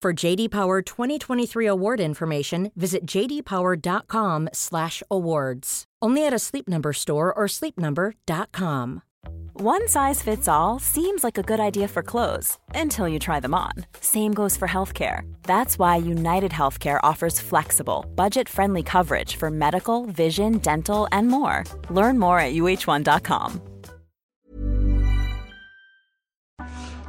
For JD Power 2023 award information, visit jdpower.com/awards. Only at a Sleep Number store or sleepnumber.com. One size fits all seems like a good idea for clothes until you try them on. Same goes for healthcare. That's why United Healthcare offers flexible, budget friendly coverage for medical, vision, dental, and more. Learn more at uh1.com.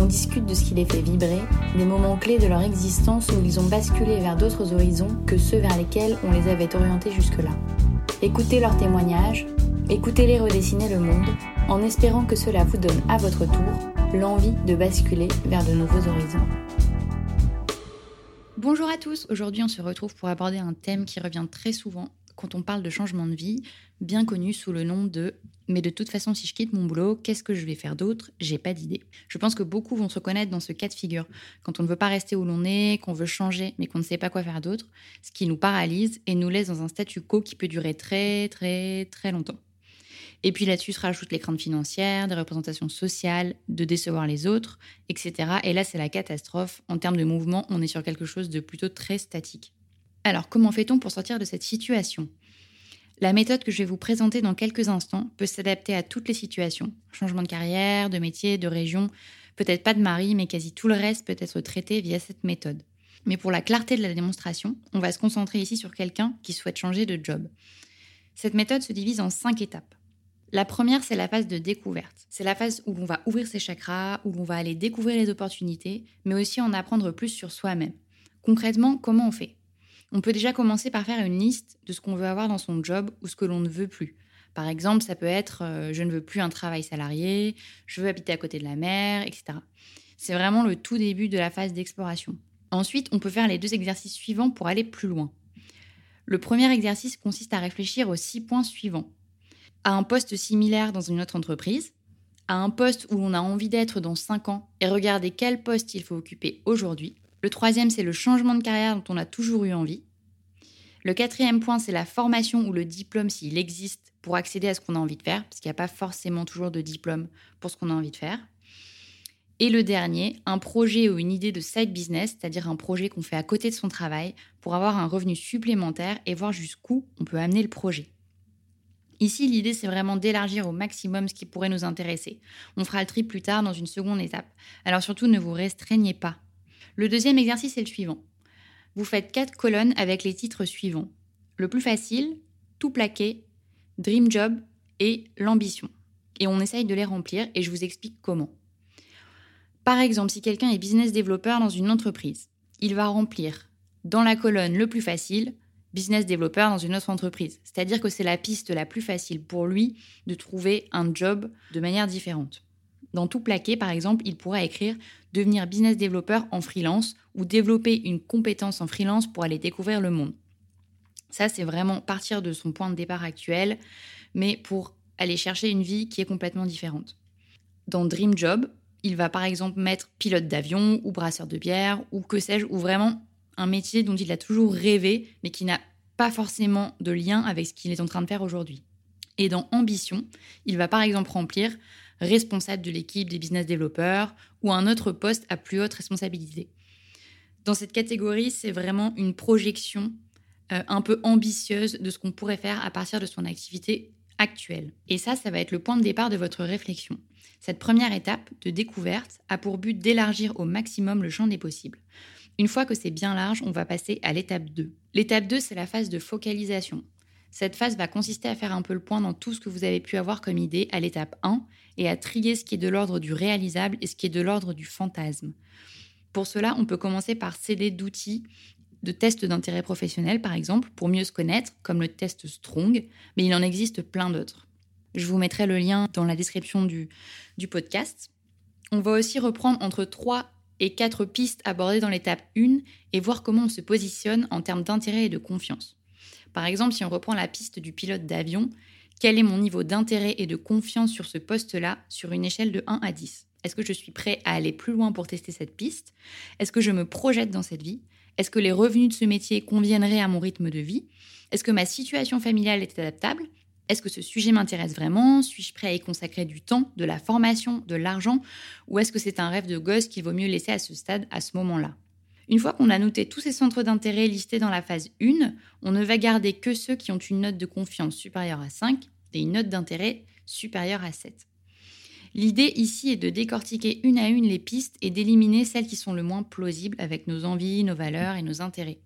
On discute de ce qui les fait vibrer, des moments clés de leur existence où ils ont basculé vers d'autres horizons que ceux vers lesquels on les avait orientés jusque-là. Écoutez leurs témoignages, écoutez-les redessiner le monde, en espérant que cela vous donne à votre tour l'envie de basculer vers de nouveaux horizons. Bonjour à tous, aujourd'hui on se retrouve pour aborder un thème qui revient très souvent quand on parle de changement de vie, bien connu sous le nom de mais de toute façon si je quitte mon boulot, qu'est-ce que je vais faire d'autre? J'ai pas d'idée. Je pense que beaucoup vont se reconnaître dans ce cas de figure, quand on ne veut pas rester où l'on est, qu'on veut changer mais qu'on ne sait pas quoi faire d'autre, ce qui nous paralyse et nous laisse dans un statu quo qui peut durer très très très longtemps. Et puis là-dessus se rajoutent les craintes financières, des représentations sociales, de décevoir les autres, etc. Et là, c'est la catastrophe. En termes de mouvement, on est sur quelque chose de plutôt très statique. Alors, comment fait-on pour sortir de cette situation? La méthode que je vais vous présenter dans quelques instants peut s'adapter à toutes les situations. Changement de carrière, de métier, de région, peut-être pas de mari, mais quasi tout le reste peut être traité via cette méthode. Mais pour la clarté de la démonstration, on va se concentrer ici sur quelqu'un qui souhaite changer de job. Cette méthode se divise en cinq étapes. La première, c'est la phase de découverte. C'est la phase où l'on va ouvrir ses chakras, où l'on va aller découvrir les opportunités, mais aussi en apprendre plus sur soi-même. Concrètement, comment on fait? On peut déjà commencer par faire une liste de ce qu'on veut avoir dans son job ou ce que l'on ne veut plus. Par exemple, ça peut être euh, je ne veux plus un travail salarié, je veux habiter à côté de la mer, etc. C'est vraiment le tout début de la phase d'exploration. Ensuite, on peut faire les deux exercices suivants pour aller plus loin. Le premier exercice consiste à réfléchir aux six points suivants à un poste similaire dans une autre entreprise, à un poste où l'on a envie d'être dans 5 ans et regarder quel poste il faut occuper aujourd'hui. Le troisième, c'est le changement de carrière dont on a toujours eu envie. Le quatrième point, c'est la formation ou le diplôme s'il existe pour accéder à ce qu'on a envie de faire, parce qu'il n'y a pas forcément toujours de diplôme pour ce qu'on a envie de faire. Et le dernier, un projet ou une idée de side business, c'est-à-dire un projet qu'on fait à côté de son travail pour avoir un revenu supplémentaire et voir jusqu'où on peut amener le projet. Ici, l'idée, c'est vraiment d'élargir au maximum ce qui pourrait nous intéresser. On fera le tri plus tard dans une seconde étape. Alors surtout, ne vous restreignez pas. Le deuxième exercice est le suivant. Vous faites quatre colonnes avec les titres suivants. Le plus facile, tout plaqué, Dream Job et l'ambition. Et on essaye de les remplir et je vous explique comment. Par exemple, si quelqu'un est business développeur dans une entreprise, il va remplir dans la colonne le plus facile, business développeur dans une autre entreprise. C'est-à-dire que c'est la piste la plus facile pour lui de trouver un job de manière différente. Dans tout plaqué, par exemple, il pourrait écrire devenir business développeur en freelance ou développer une compétence en freelance pour aller découvrir le monde. Ça, c'est vraiment partir de son point de départ actuel, mais pour aller chercher une vie qui est complètement différente. Dans Dream Job, il va par exemple mettre pilote d'avion ou brasseur de bière ou que sais-je, ou vraiment un métier dont il a toujours rêvé, mais qui n'a pas forcément de lien avec ce qu'il est en train de faire aujourd'hui. Et dans ambition, il va par exemple remplir responsable de l'équipe des business développeurs ou un autre poste à plus haute responsabilité. Dans cette catégorie, c'est vraiment une projection euh, un peu ambitieuse de ce qu'on pourrait faire à partir de son activité actuelle. Et ça, ça va être le point de départ de votre réflexion. Cette première étape de découverte a pour but d'élargir au maximum le champ des possibles. Une fois que c'est bien large, on va passer à l'étape 2. L'étape 2, c'est la phase de focalisation. Cette phase va consister à faire un peu le point dans tout ce que vous avez pu avoir comme idée à l'étape 1 et à trier ce qui est de l'ordre du réalisable et ce qui est de l'ordre du fantasme. Pour cela, on peut commencer par céder d'outils de tests d'intérêt professionnel, par exemple, pour mieux se connaître, comme le test Strong, mais il en existe plein d'autres. Je vous mettrai le lien dans la description du, du podcast. On va aussi reprendre entre 3 et 4 pistes abordées dans l'étape 1 et voir comment on se positionne en termes d'intérêt et de confiance. Par exemple, si on reprend la piste du pilote d'avion, quel est mon niveau d'intérêt et de confiance sur ce poste-là sur une échelle de 1 à 10 Est-ce que je suis prêt à aller plus loin pour tester cette piste? Est-ce que je me projette dans cette vie? Est-ce que les revenus de ce métier conviendraient à mon rythme de vie? Est-ce que ma situation familiale est adaptable? Est-ce que ce sujet m'intéresse vraiment? Suis-je prêt à y consacrer du temps, de la formation, de l'argent? Ou est-ce que c'est un rêve de gosse qu'il vaut mieux laisser à ce stade, à ce moment-là? Une fois qu'on a noté tous ces centres d'intérêt listés dans la phase 1, on ne va garder que ceux qui ont une note de confiance supérieure à 5 et une note d'intérêt supérieure à 7. L'idée ici est de décortiquer une à une les pistes et d'éliminer celles qui sont le moins plausibles avec nos envies, nos valeurs et nos intérêts.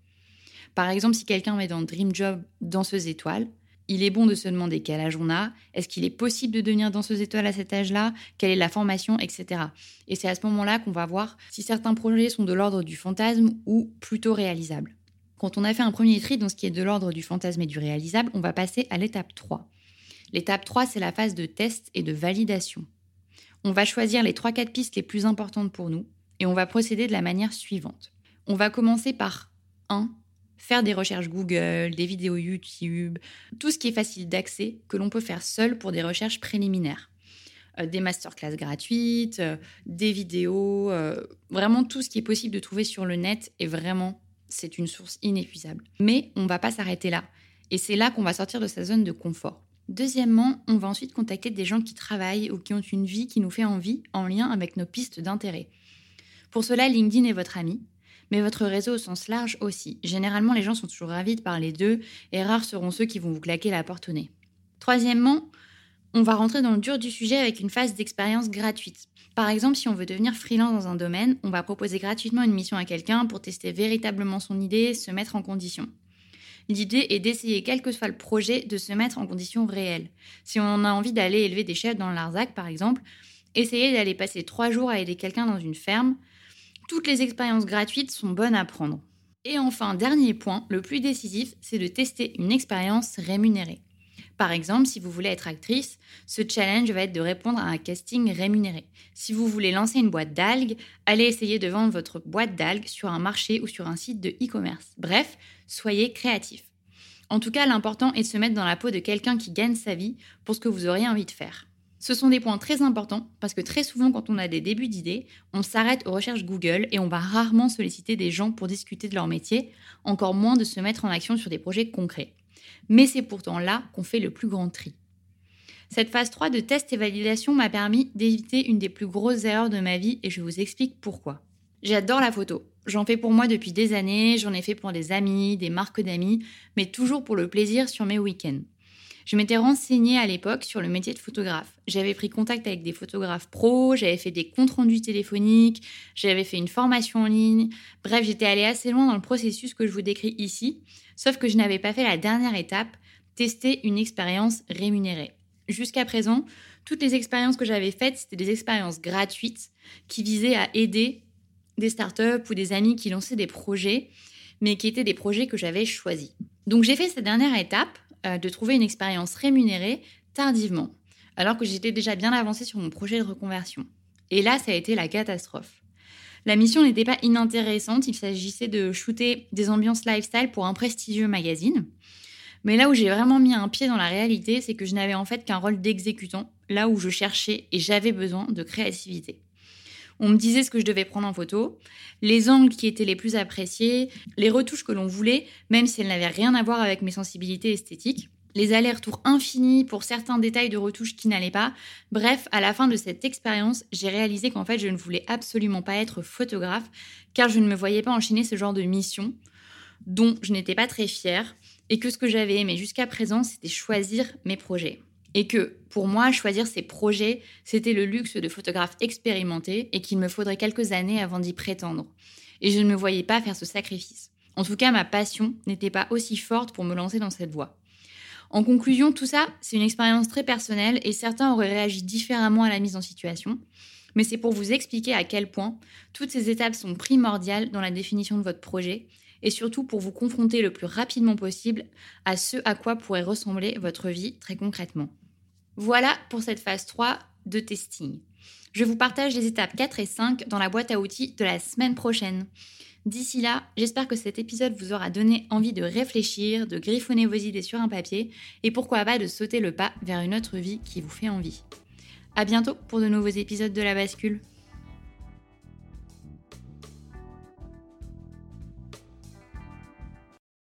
Par exemple, si quelqu'un met dans Dream Job danseuse étoile, il est bon de se demander quel âge on a, est-ce qu'il est possible de devenir danseuse étoile à cet âge-là, quelle est la formation, etc. Et c'est à ce moment-là qu'on va voir si certains projets sont de l'ordre du fantasme ou plutôt réalisables. Quand on a fait un premier tri dans ce qui est de l'ordre du fantasme et du réalisable, on va passer à l'étape 3. L'étape 3, c'est la phase de test et de validation. On va choisir les 3-4 pistes les plus importantes pour nous et on va procéder de la manière suivante. On va commencer par 1 faire des recherches Google, des vidéos YouTube, tout ce qui est facile d'accès que l'on peut faire seul pour des recherches préliminaires. Euh, des masterclass gratuites, euh, des vidéos, euh, vraiment tout ce qui est possible de trouver sur le net et vraiment c'est une source inépuisable. Mais on ne va pas s'arrêter là et c'est là qu'on va sortir de sa zone de confort. Deuxièmement, on va ensuite contacter des gens qui travaillent ou qui ont une vie qui nous fait envie en lien avec nos pistes d'intérêt. Pour cela, LinkedIn est votre ami mais votre réseau au sens large aussi. Généralement, les gens sont toujours ravis de parler d'eux et rares seront ceux qui vont vous claquer la porte au nez. Troisièmement, on va rentrer dans le dur du sujet avec une phase d'expérience gratuite. Par exemple, si on veut devenir freelance dans un domaine, on va proposer gratuitement une mission à quelqu'un pour tester véritablement son idée, se mettre en condition. L'idée est d'essayer, quel que soit le projet, de se mettre en condition réelle. Si on a envie d'aller élever des chefs dans Larzac, par exemple, essayez d'aller passer trois jours à aider quelqu'un dans une ferme, toutes les expériences gratuites sont bonnes à prendre. Et enfin, dernier point, le plus décisif, c'est de tester une expérience rémunérée. Par exemple, si vous voulez être actrice, ce challenge va être de répondre à un casting rémunéré. Si vous voulez lancer une boîte d'algues, allez essayer de vendre votre boîte d'algues sur un marché ou sur un site de e-commerce. Bref, soyez créatif. En tout cas, l'important est de se mettre dans la peau de quelqu'un qui gagne sa vie pour ce que vous auriez envie de faire. Ce sont des points très importants parce que très souvent quand on a des débuts d'idées, on s'arrête aux recherches Google et on va rarement solliciter des gens pour discuter de leur métier, encore moins de se mettre en action sur des projets concrets. Mais c'est pourtant là qu'on fait le plus grand tri. Cette phase 3 de test et validation m'a permis d'éviter une des plus grosses erreurs de ma vie et je vous explique pourquoi. J'adore la photo. J'en fais pour moi depuis des années, j'en ai fait pour des amis, des marques d'amis, mais toujours pour le plaisir sur mes week-ends. Je m'étais renseignée à l'époque sur le métier de photographe. J'avais pris contact avec des photographes pros, j'avais fait des comptes rendus téléphoniques, j'avais fait une formation en ligne. Bref, j'étais allée assez loin dans le processus que je vous décris ici, sauf que je n'avais pas fait la dernière étape, tester une expérience rémunérée. Jusqu'à présent, toutes les expériences que j'avais faites, c'était des expériences gratuites qui visaient à aider des startups ou des amis qui lançaient des projets, mais qui étaient des projets que j'avais choisis. Donc j'ai fait cette dernière étape euh, de trouver une expérience rémunérée tardivement, alors que j'étais déjà bien avancée sur mon projet de reconversion. Et là, ça a été la catastrophe. La mission n'était pas inintéressante, il s'agissait de shooter des ambiances lifestyle pour un prestigieux magazine. Mais là où j'ai vraiment mis un pied dans la réalité, c'est que je n'avais en fait qu'un rôle d'exécutant, là où je cherchais et j'avais besoin de créativité. On me disait ce que je devais prendre en photo, les angles qui étaient les plus appréciés, les retouches que l'on voulait, même si elles n'avaient rien à voir avec mes sensibilités esthétiques les allers-retours infinis pour certains détails de retouches qui n'allaient pas. Bref, à la fin de cette expérience, j'ai réalisé qu'en fait, je ne voulais absolument pas être photographe, car je ne me voyais pas enchaîner ce genre de mission dont je n'étais pas très fière, et que ce que j'avais aimé jusqu'à présent, c'était choisir mes projets. Et que, pour moi, choisir ces projets, c'était le luxe de photographe expérimenté, et qu'il me faudrait quelques années avant d'y prétendre. Et je ne me voyais pas faire ce sacrifice. En tout cas, ma passion n'était pas aussi forte pour me lancer dans cette voie. En conclusion, tout ça, c'est une expérience très personnelle et certains auraient réagi différemment à la mise en situation. Mais c'est pour vous expliquer à quel point toutes ces étapes sont primordiales dans la définition de votre projet et surtout pour vous confronter le plus rapidement possible à ce à quoi pourrait ressembler votre vie très concrètement. Voilà pour cette phase 3 de testing. Je vous partage les étapes 4 et 5 dans la boîte à outils de la semaine prochaine. D'ici là, j'espère que cet épisode vous aura donné envie de réfléchir, de griffonner vos idées sur un papier et pourquoi pas de sauter le pas vers une autre vie qui vous fait envie. À bientôt pour de nouveaux épisodes de la bascule.